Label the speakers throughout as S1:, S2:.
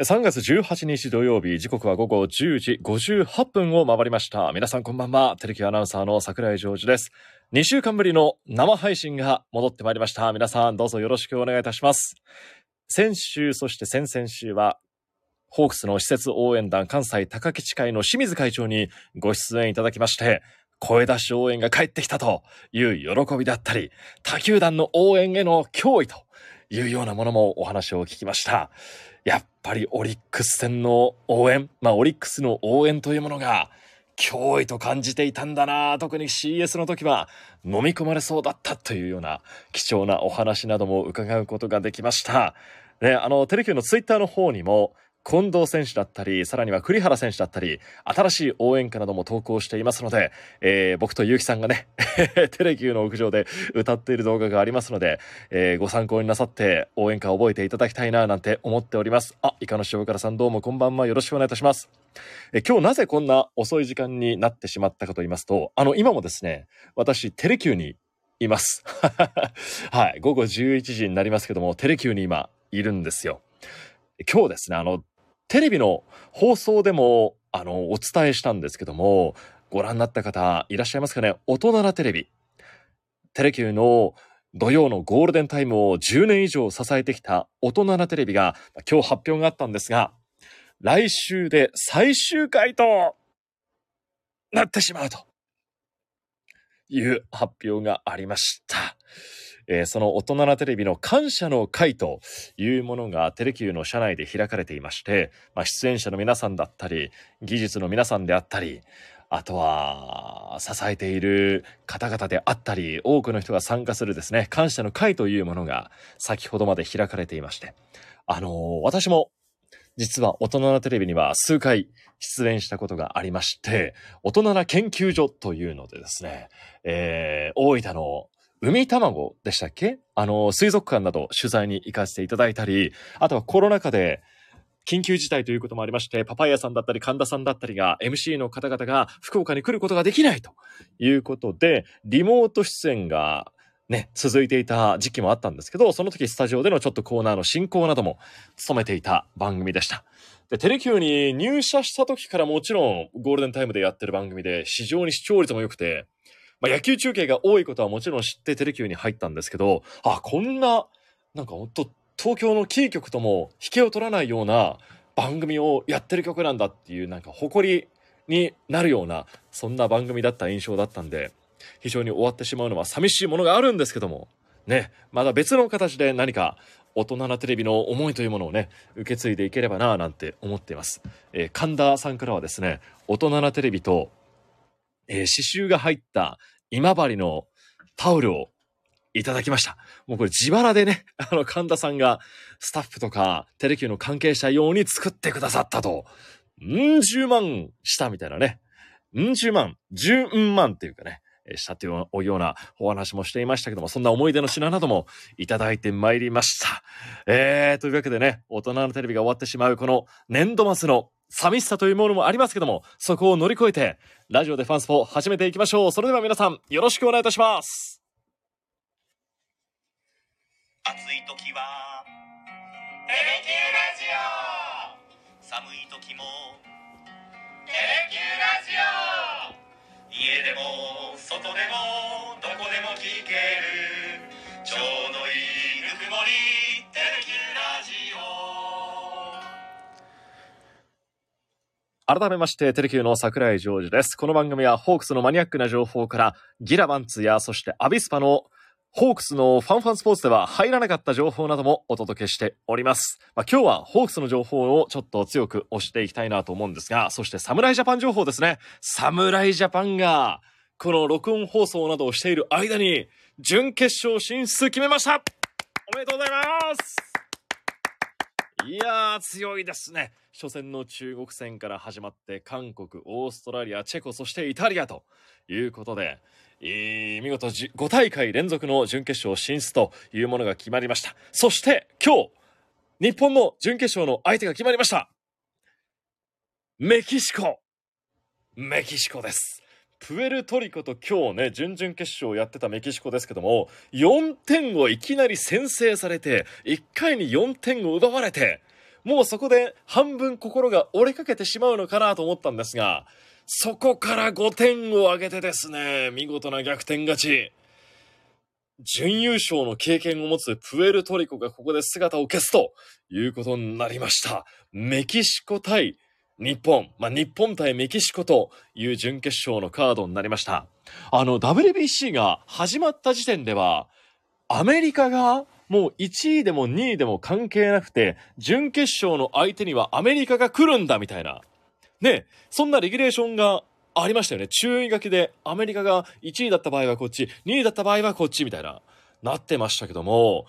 S1: 3月18日土曜日、時刻は午後10時58分を回りました。皆さんこんばんは。テレビアナウンサーの桜井ジョージです。2週間ぶりの生配信が戻ってまいりました。皆さんどうぞよろしくお願いいたします。先週、そして先々週は、ホークスの施設応援団関西高吉会の清水会長にご出演いただきまして、声出し応援が帰ってきたという喜びだったり、他球団の応援への脅威というようなものもお話を聞きました。やっぱりオリックス戦の応援、まあオリックスの応援というものが脅威と感じていたんだな特に CS の時は飲み込まれそうだったというような貴重なお話なども伺うことができました。ね、あの、テレキューのツイッターの方にも、近藤選手だったり、さらには栗原選手だったり、新しい応援歌なども投稿していますので、えー僕と結城さんがね、テレキューの屋上で歌っている動画がありますので、えーご参考になさって応援歌を覚えていただきたいななんて思っております。あ、イカの塩辛さんどうもこんばんはよろしくお願いいたします。え今日なぜこんな遅い時間になってしまったかと言いますと、あの、今もですね、私、テレキューにいます。はい、午後11時になりますけども、テレキューに今いるんですよ。今日ですね、あの、テレビの放送でも、あの、お伝えしたんですけども、ご覧になった方いらっしゃいますかね？大人なテレビ。テレキューの土曜のゴールデンタイムを10年以上支えてきた大人なテレビが、今日発表があったんですが、来週で最終回となってしまうという発表がありました。えーその大人なテレビの感謝の会というものがテレキューの社内で開かれていまして、まあ、出演者の皆さんだったり、技術の皆さんであったり、あとは、支えている方々であったり、多くの人が参加するですね、感謝の会というものが先ほどまで開かれていまして、あのー私も実は大人なテレビには数回出演したことがありまして、大人な研究所というのでですね、えー大分の海卵でしたっけ？あの、水族館など取材に行かせていただいたり、あとはコロナ禍で緊急事態ということもありまして、パパイヤさんだったり神田さんだったりが MC の方々が福岡に来ることができないということで、リモート出演がね、続いていた時期もあったんですけど、その時スタジオでのちょっとコーナーの進行なども務めていた番組でした。で、テレキューに入社した時からもちろんゴールデンタイムでやってる番組で非常に視聴率も良くて、まあ、野球中継が多いことはもちろん知ってテレキューに入ったんですけど、あ、こんな、なんかほんと東京のキー局とも引けを取らないような番組をやってる曲なんだっていうなんか誇りになるような、そんな番組だった印象だったんで、非常に終わってしまうのは寂しいものがあるんですけども、ね、まだ別の形で何か大人なテレビの思いというものをね、受け継いでいければなぁなんて思っています。えー神田さんからはですね、大人なテレビと、えー刺繍が入った今治のタオルをいただきました。もうこれ自腹でね、あの神田さんがスタッフとかテレキューの関係者用に作ってくださったと。ん十万したみたいなね。ん十万、十万っていうかね、したというようなお話もしていましたけども、そんな思い出の品などもいただいてまいりました。えー、というわけでね、大人のテレビが終わってしまうこの年度末の寂しさというものもありますけども、そこを乗り越えて、ラジオでファンスポを始めていきましょう。それでは皆さん、よろしくお願いいたします。
S2: 暑い時は「テレキューラジオ」寒い時も「テレキューラジオ」家でも外でもどこでも聞けるちょうどいいぬくもり「テレキューラジオ」
S1: 改めまして、テレキューの桜井ジョージです。この番組はホークスのマニアックな情報から、ギラバンツや、そしてアビスパのホークスのファンファンスポーツでは入らなかった情報などもお届けしております。まあ、今日はホークスの情報をちょっと強く押していきたいなと思うんですが、そして侍ジャパン情報ですね。侍ジャパンが、この録音放送などをしている間に、準決勝進出決めましたおめでとうございますいやー、強いですね。初戦の中国戦から始まって、韓国、オーストラリア、チェコ、そしてイタリアということで、えー見事5大会連続の準決勝進出というものが決まりました。そして、今日、日本の準決勝の相手が決まりました。メキシコメキシコです。プエルトリコと今日ね、準々決勝をやってたメキシコですけども、4点をいきなり先制されて、1回に4点を奪われて、もうそこで半分心が折れかけてしまうのかなと思ったんですが、そこから5点を挙げてですね、見事な逆転勝ち。準優勝の経験を持つプエルトリコがここで姿を消すということになりました。メキシコ対日本、まあ、日本対メキシコという準決勝のカードになりました。あの、WBC が始まった時点では、アメリカがもう1位でも2位でも関係なくて、準決勝の相手にはアメリカが来るんだみたいな。ね、そんなレギュレーションがありましたよね。注意書きでアメリカが1位だった場合はこっち、2位だった場合はこっちみたいな、なってましたけども、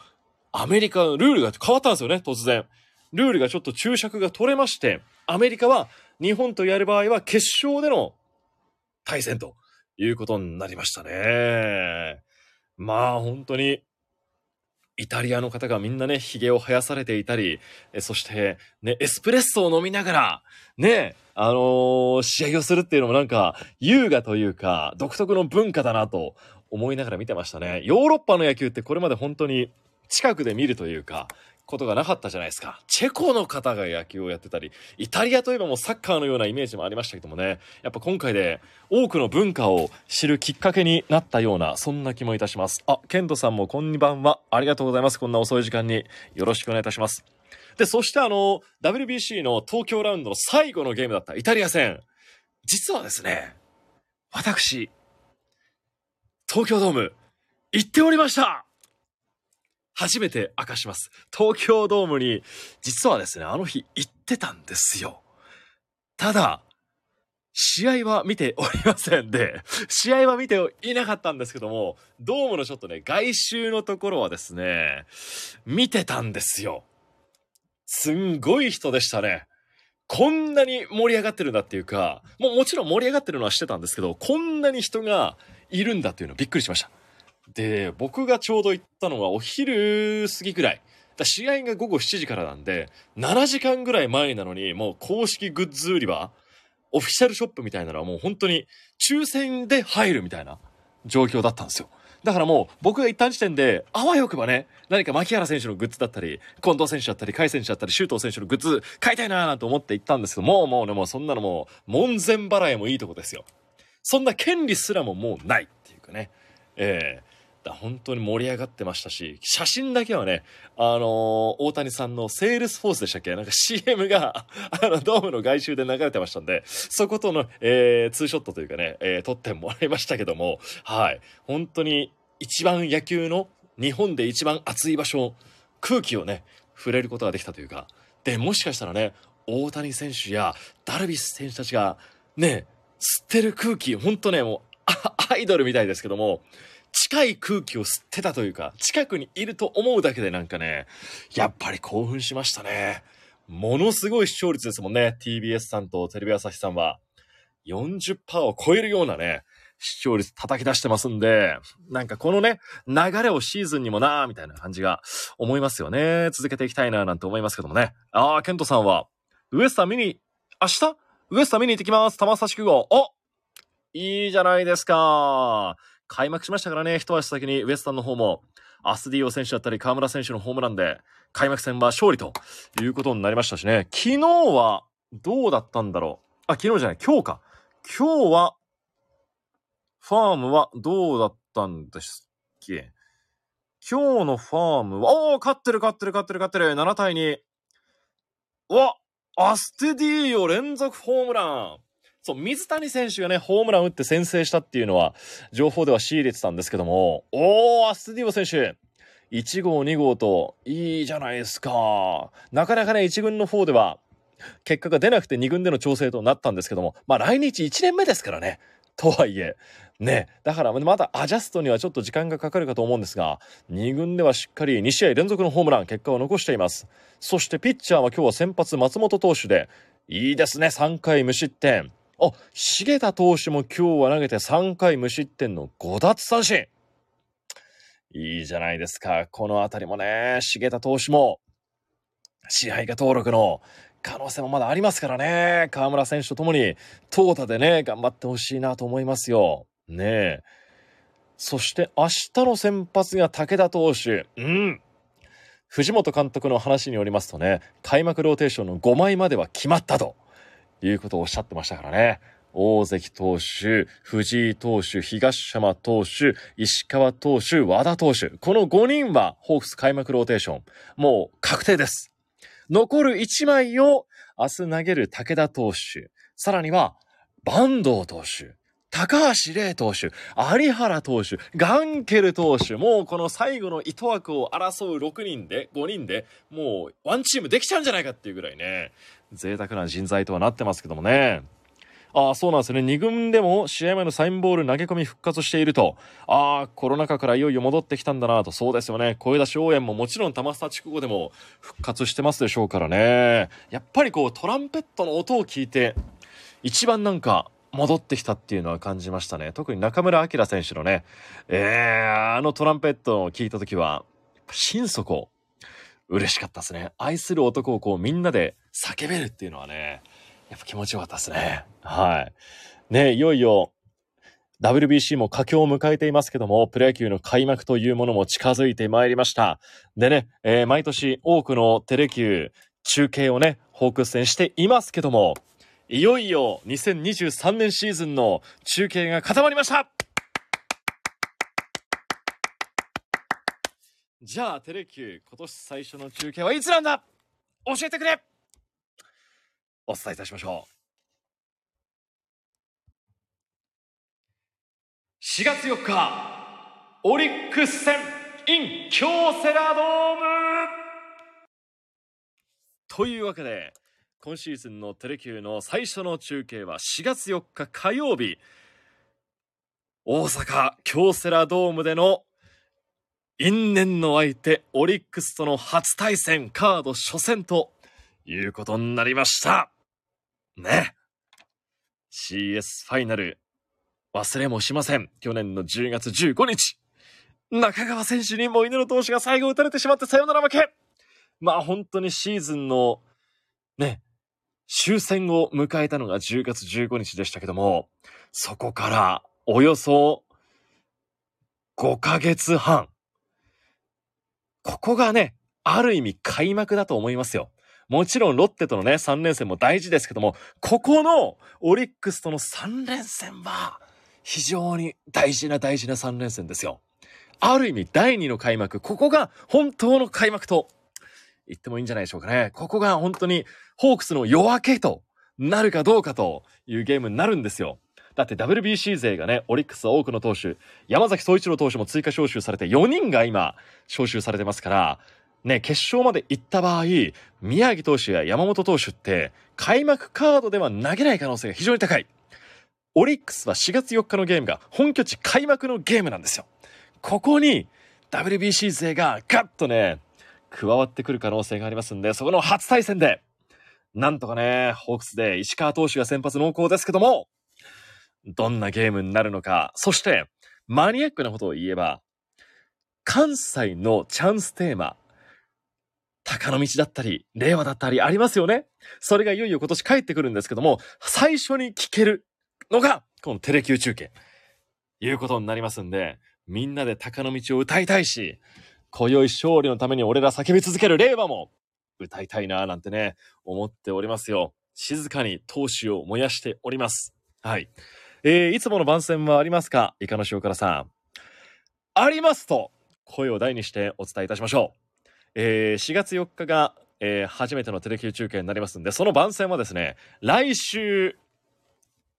S1: アメリカのルールが変わったんですよね、突然。ルールがちょっと注釈が取れまして、アメリカは日本とやる場合は決勝での対戦ということになりましたね。まあ本当にイタリアの方がみんなね、髭を生やされていたり、そしてね、エスプレッソを飲みながら、ね、あのー、試合をするっていうのもなんか優雅というか独特の文化だなと思いながら見てましたね。ヨーロッパの野球ってこれまで本当に近くで見るというか、ことがなかったじゃないですか。チェコの方が野球をやってたり、イタリアといえばもうサッカーのようなイメージもありましたけどもね、やっぱ今回で多くの文化を知るきっかけになったような、そんな気もいたします。あ、ケントさんもこんばんは。ありがとうございます。こんな遅い時間によろしくお願いいたします。で、そしてあの、WBC の東京ラウンドの最後のゲームだったイタリア戦。実はですね、私、東京ドーム、行っておりました初めて明かします。東京ドームに、実はですね、あの日行ってたんですよ。ただ、試合は見ておりませんで、試合は見ていなかったんですけども、ドームのちょっとね、外周のところはですね、見てたんですよ。すんごい人でしたね。こんなに盛り上がってるんだっていうか、もうもちろん盛り上がってるのはしてたんですけど、こんなに人がいるんだっていうのびっくりしました。で、僕がちょうど行ったのはお昼過ぎぐらい。だ試合が午後7時からなんで、7時間ぐらい前なのに、もう公式グッズ売り場、オフィシャルショップみたいなのはもう本当に抽選で入るみたいな状況だったんですよ。だからもう僕が行った時点で、あわよくばね、何か牧原選手のグッズだったり、近藤選手だったり、甲斐選手だったり、周東選手のグッズ買いたいなーなんて思って行ったんですけど、もうもうね、もうそんなのもう、門前払いもいいとこですよ。そんな権利すらももうないっていうかね。ええー本当に盛り上がってましたし、写真だけはね、あのー、大谷さんのセールスフォースでしたっけ？なんか CM が、あの、ドームの外周で流れてましたんで、そことの、えー、ツーショットというかね、えー、撮ってもらいましたけども、はい。本当に一番野球の日本で一番熱い場所、空気をね、触れることができたというか、で、もしかしたらね、大谷選手やダルビッシュ選手たちが、ね、吸ってる空気、ほんとね、もう、アイドルみたいですけども、近い空気を吸ってたというか、近くにいると思うだけでなんかね、やっぱり興奮しましたね。ものすごい視聴率ですもんね。TBS さんとテレビ朝日さんは。40%を超えるようなね、視聴率叩き出してますんで、なんかこのね、流れをシーズンにもなーみたいな感じが思いますよね。続けていきたいなーなんて思いますけどもね。あー、ケントさんは、ウエスタ見に、明日？ウエスタ見に行ってきます。玉差し9号。おいいじゃないですか。開幕しましたからね、一足先にウエスタンの方も、アスディオ選手だったり河村選手のホームランで、開幕戦は勝利ということになりましたしね、昨日はどうだったんだろう。あ、昨日じゃない、今日か。今日は、ファームはどうだったんですっけ？今日のファームは、おー、勝ってる勝ってる勝ってる勝ってる。7対2。わアステディーヨ連続ホームラン。そう、水谷選手がね、ホームラン打って先制したっていうのは、情報では仕入れてたんですけども、おー、アスディオ選手、1号、2号と、いいじゃないですか。なかなかね、1軍の方では、結果が出なくて2軍での調整となったんですけども、まあ来日1年目ですからね。とはいえ、ね、だからまだアジャストにはちょっと時間がかかるかと思うんですが、2軍ではしっかり2試合連続のホームラン、結果を残しています。そしてピッチャーは今日は先発松本投手で、いいですね、3回無失点。あ、重田投手も今日は投げて3回無失点の5奪三振。いいじゃないですか。このあたりもね、重田投手も、支配下登録の可能性もまだありますからね。河村選手と共に、投打でね、頑張ってほしいなと思いますよ。ねえ。そして明日の先発が武田投手。うん。藤本監督の話によりますとね、開幕ローテーションの5枚までは決まったということをおっしゃってましたからね。大関投手、藤井投手、東浜投手、石川投手、和田投手。この5人はホークス開幕ローテーション。もう確定です。残る1枚を明日投げる武田投手。さらには、坂東投手。高橋礼投手、有原投手、ガンケル投手、もうこの最後の糸枠を争う6人で、5人で、もうワンチームできちゃうんじゃないかっていうぐらいね、贅沢な人材とはなってますけどもね。ああ、そうなんですね。2軍でも試合前のサインボール投げ込み復活していると。ああ、コロナ禍からいよいよ戻ってきたんだなと。そうですよね。声出し応援ももちろん玉スタ地区後でも復活してますでしょうからね。やっぱりこうトランペットの音を聞いて、一番なんか戻ってきたっていうのは感じましたね。特に中村晃選手のね、えー、あのトランペットを聞いた時は、心底嬉しかったですね。愛する男をこうみんなで叫べるっていうのはね、やっぱ気持ちよかったですね。はい。ね、いよいよ WBC も佳境を迎えていますけども、プロ野球の開幕というものも近づいてまいりました。でね、えー毎年多くのテレキュー中継をね、ホークス戦していますけども、いよいよ2023年シーズンの中継が固まりました。じゃあ、テレキュー、今年最初の中継はいつなんだ？教えてくれ！お伝えいたしましょう。4月4日、オリックス戦 in 京セラドーム！というわけで、今シーズンのテレキューの最初の中継は4月4日火曜日、大阪京セラドームでの因縁の相手、オリックスとの初対戦カード初戦ということになりました。ね。CS ファイナル、忘れもしません。去年の10月15日。中川選手にモイネロ投手が最後打たれてしまってサヨナラ負け。まあ本当にシーズンの、ね、終戦を迎えたのが10月15日でしたけども、そこからおよそ5ヶ月半。ここがね、ある意味開幕だと思いますよ。もちろんロッテとのね、3連戦も大事ですけども、ここのオリックスとの3連戦は、非常に大事な大事な3連戦ですよ。ある意味第2の開幕、ここが本当の開幕と言ってもいいんじゃないでしょうかね。ここが本当にホークスの夜明けとなるかどうかというゲームになるんですよ。だって WBC 勢がね、オリックスは多くの投手、山崎総一郎投手も追加招集されて4人が今招集されてますから、ね、決勝まで行った場合、宮城投手や山本投手って開幕カードでは投げない可能性が非常に高い。オリックスは4月4日のゲームが本拠地開幕のゲームなんですよ。ここに WBC 勢がガッとね、加わってくる可能性がありますんで、そこの初対戦で、なんとかね、ホークスで石川投手が先発濃厚ですけども、どんなゲームになるのか、そして、マニアックなことを言えば、関西のチャンステーマ、高の道だったり、令和だったりありますよね。それがいよいよ今年帰ってくるんですけども、最初に聞けるのが、このテレキュー中継。いうことになりますんで、みんなで高の道を歌いたいし、今宵勝利のために俺ら叫び続ける令和も歌いたいなぁなんてね、思っておりますよ。静かに闘志を燃やしております。はい。えー、いつもの番宣はありますか？イカの塩辛さん。ありますと、声を大にしてお伝えいたしましょう。えー、4月4日が、えー初めてのテレキュー中継になりますんで、その番宣はですね、来週、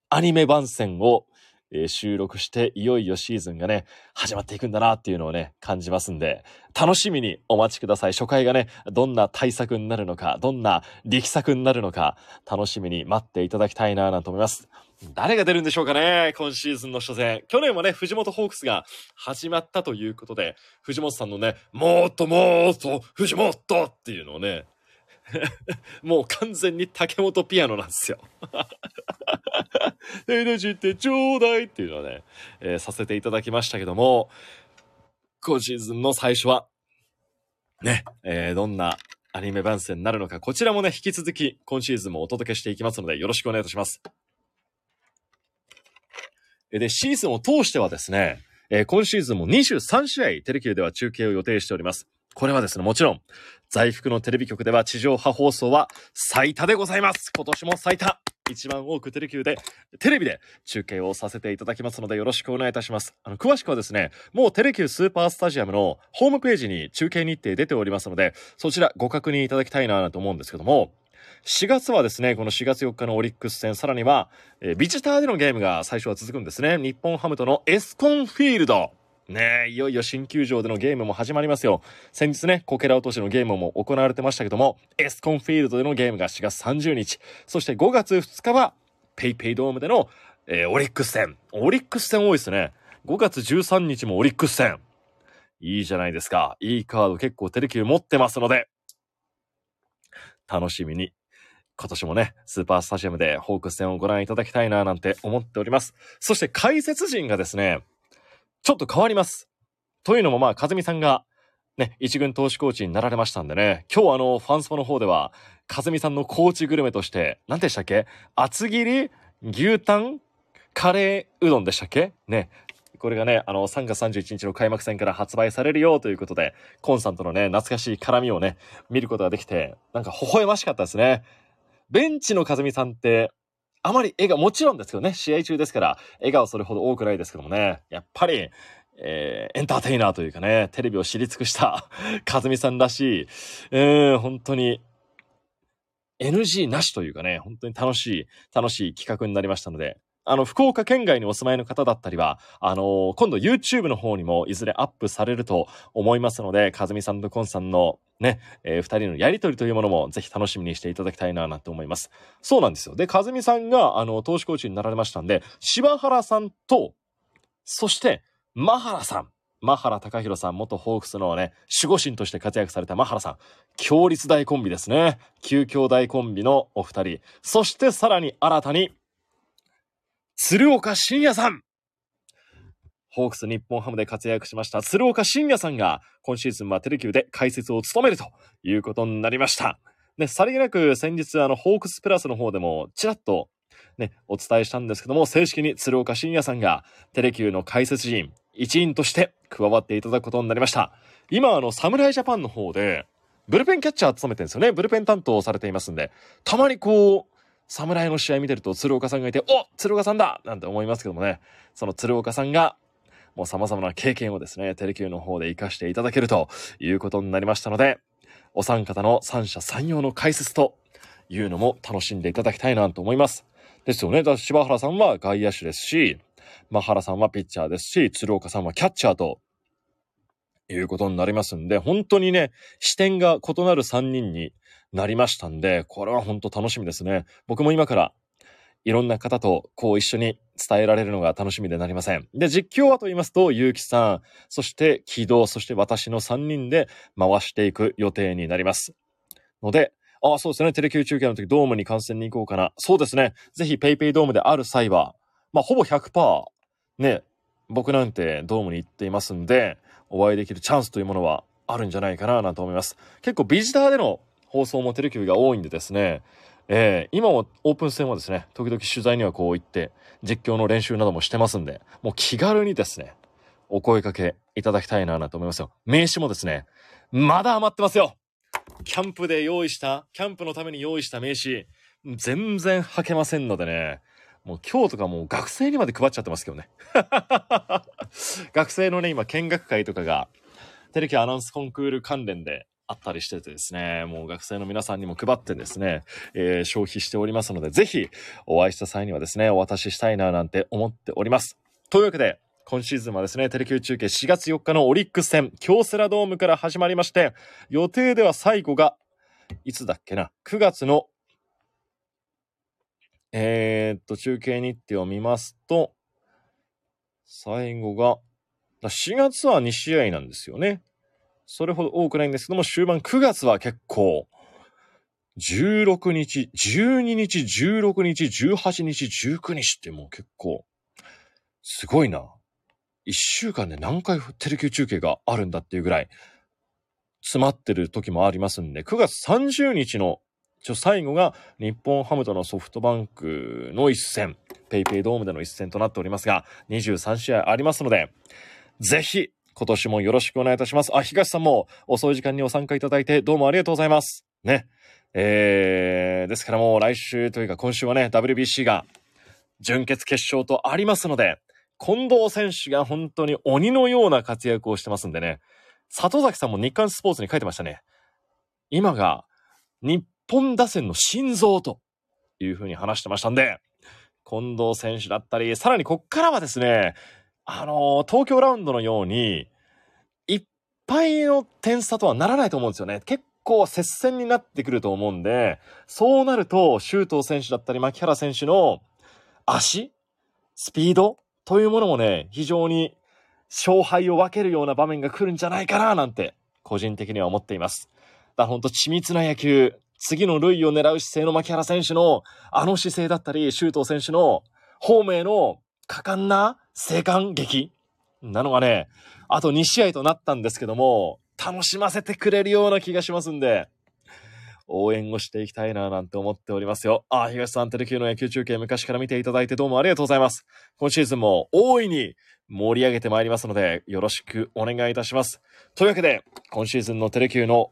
S1: アニメ番宣を、えー収録して、いよいよシーズンがね、始まっていくんだなっていうのをね、感じますんで、楽しみにお待ちください。初回がね、どんな対策になるのか、どんな力作になるのか、楽しみに待っていただきたいななんて思います。誰が出るんでしょうかね今シーズンの初戦。去年はね、藤本ホークスが始まったということで、藤本さんのね、もっともっと藤本っていうのをね、もう完全に竹本ピアノなんですよ。えのしてちょうだいっていうのはね、えーさせていただきましたけども、今シーズンの最初は、ね、えーどんなアニメ番宣になるのか、こちらもね、引き続き今シーズンもお届けしていきますので、よろしくお願いいたします。で、シーズンを通してはですね、えー今シーズンも23試合テレキューでは中継を予定しております。これはですね、もちろん、在福のテレビ局では地上波放送は最多でございます。今年も最多。一番多くテレキューで、テレビで中継をさせていただきますのでよろしくお願いいたします。あの、詳しくはですね、もうテレキュースーパースタジアムのホームページに中継日程出ておりますので、そちらご確認いただきたいなと思うんですけども、4月はですね、この4月4日のオリックス戦、さらには、えビジターでのゲームが最初は続くんですね。日本ハムとのエスコンフィールド。ねえ、いよいよ新球場でのゲームも始まりますよ。先日ね、こけら落としのゲームも行われてましたけども、エスコンフィールドでのゲームが4月30日、そして5月2日は、ペイペイドームでの、えーオリックス戦。オリックス戦多いですね。5月13日もオリックス戦。いいじゃないですか。いいカード結構テレキュー持ってますので、楽しみに今年もね、スーパースタジアムでホークス戦をご覧いただきたいななんて思っております。そして解説陣がですね、ちょっと変わります。というのもまあ、和美さんがね、一軍投手コーチになられましたんでね、今日あの、ファンスポの方では、和美さんのコーチグルメとして、何でしたっけ？厚切り牛タンカレーうどんでしたっけ？ね。これがね、あの、3月31日の開幕戦から発売されるよということで、コンさんとのね、懐かしい絡みをね、見ることができて、なんか微笑ましかったですね。ベンチの和美さんって、あまり笑顔、もちろんですけどね、試合中ですから、笑顔それほど多くないですけどもね、やっぱり、えーエンターテイナーというかね、テレビを知り尽くした かずみさんらしい、えー本当に、NG なしというかね、本当に楽しい、楽しい企画になりましたので、あの、福岡県外にお住まいの方だったりは、あのー今度 YouTube の方にもいずれアップされると思いますので、和美さんとコンさんのね、えー二人のやりとりというものもぜひ楽しみにしていただきたいななんて思います。そうなんですよ。で、和美さんが、あの、投手コーチになられましたんで、柴原さんと、そして、マハラさん。マハラ隆弘さん、元ホークスのね、守護神として活躍されたマハラさん。強立大コンビですね。旧兄弟コンビのお二人。そしてさらに新たに、鶴岡慎也さん。ホークス日本ハムで活躍しました鶴岡慎也さんが今シーズンはテレキューで解説を務めるということになりました。ね、さりげなく先日あのホークスプラスの方でもちらっとね、お伝えしたんですけども、正式に鶴岡慎也さんがテレキューの解説陣一員として加わっていただくことになりました。今あの侍ジャパンの方でブルペンキャッチャー務めてるんですよね。ブルペン担当されていますんで、たまにこう、侍の試合見てると鶴岡さんがいて、お鶴岡さんだなんて思いますけどもね、その鶴岡さんがもう様々な経験をですね、テレキューの方で活かしていただけるということになりましたので、お三方の三者三様の解説というのも楽しんでいただきたいなと思います。ですよね。だ柴原さんは外野手ですし、マハラさんはピッチャーですし、鶴岡さんはキャッチャーということになりますんで、本当にね、視点が異なる3人になりましたんで、これは本当楽しみですね。僕も今からいろんな方とこう一緒に伝えられるのが楽しみでなりません。で、実況はと言いますと、ゆうきさん、そして木戸、そして私の3人で回していく予定になります。ので、ああ、そうですね。テレキ中継の時ドームに観戦に行こうかな。そうですね。ぜひペイペイドームである際は、まあ、ほぼ100%、ね、僕なんてドームに行っていますんで、お会いできるチャンスというものはあるんじゃないかななんて思います。結構ビジターでの放送もテレキューが多いんでですね、えー今もオープン戦はですね、時々取材にはこう行って、実況の練習などもしてますんで、もう気軽にですね、お声かけいただきたいななんて思いますよ。名刺もですね、まだ余ってますよキャンプで用意した、キャンプのために用意した名刺、全然履けませんのでね、もう今日とかもう学生にまで配っちゃってますけどね。学生のね、今見学会とかが、テレキアナウンスコンクール関連であったりしててですね、もう学生の皆さんにも配ってですね、えー消費しておりますので、ぜひお会いした際にはですね、お渡ししたいななんて思っております。というわけで、今シーズンはですね、テレキュー中継4月4日のオリックス戦、京セラドームから始まりまして、予定では最後が、いつだっけな、9月の、えー、っと、中継日程を見ますと、最後が、4月は2試合なんですよね。それほど多くないんですけども、終盤9月は結構、16日、12日、16日、18日、19日ってもう結構、すごいな。1週間で何回テレキュー中継があるんだっていうぐらい、詰まってる時もありますんで、9月30日のちょ最後が日本ハムとのソフトバンクの一戦、ペイペイドームでの一戦となっておりますが、23試合ありますので、ぜひ今年もよろしくお願いいたします。あ、東さんも遅い時間にご参加いただいてどうもありがとうございます。ね。えー、ですからもう来週というか今週はね、WBC が準決決勝とありますので、近藤選手が本当に鬼のような活躍をしてますんでね、里崎さんも日刊スポーツに書いてましたね。今が日本打線の心臓というふうに話してましたんで、近藤選手だったり、さらにこっからはですね、あの東京ラウンドのように、いっぱいの点差とはならないと思うんですよね。結構接戦になってくると思うんで、そうなると、周東選手だったり、牧原選手の足スピードというものもね、非常に勝敗を分けるような場面が来るんじゃないかななんて、個人的には思っています。だからほんと緻密な野球、次の塁を狙う姿勢の牧原選手のあの姿勢だったり、周東選手のホームへの果敢な生還劇なのがね、あと2試合となったんですけども、楽しませてくれるような気がしますんで、応援をしていきたいななんて思っておりますよ。あ、東さんテレキューの野球中継昔から見ていただいてどうもありがとうございます。今シーズンも大いに盛り上げてまいりますので、よろしくお願いいたします。というわけで、今シーズンのテレキューの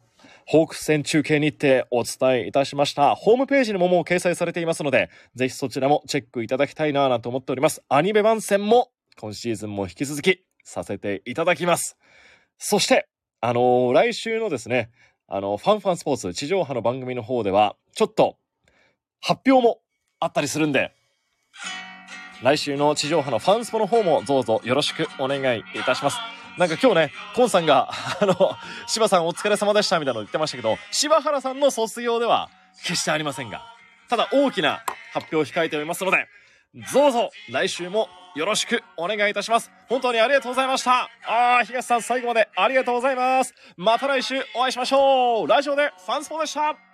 S1: ホークス戦中継日程お伝えいたしました。ホームページにももう掲載されていますので、ぜひそちらもチェックいただきたいななんて思っております。アニメ番宣も今シーズンも引き続きさせていただきます。そして、あのー来週のですね、あの、ファンファンスポーツ地上波の番組の方では、ちょっと発表もあったりするんで、来週の地上波のファンスポの方もどうぞよろしくお願いいたします。なんか今日ね、コンさんが、あの、柴さんお疲れ様でしたみたいなの言ってましたけど、柴原さんの卒業では決してありませんが、ただ大きな発表を控えておりますので、どうぞ来週もよろしくお願いいたします。本当にありがとうございました。あー、東さん最後までありがとうございます。また来週お会いしましょう。ラジオでファンスポでした。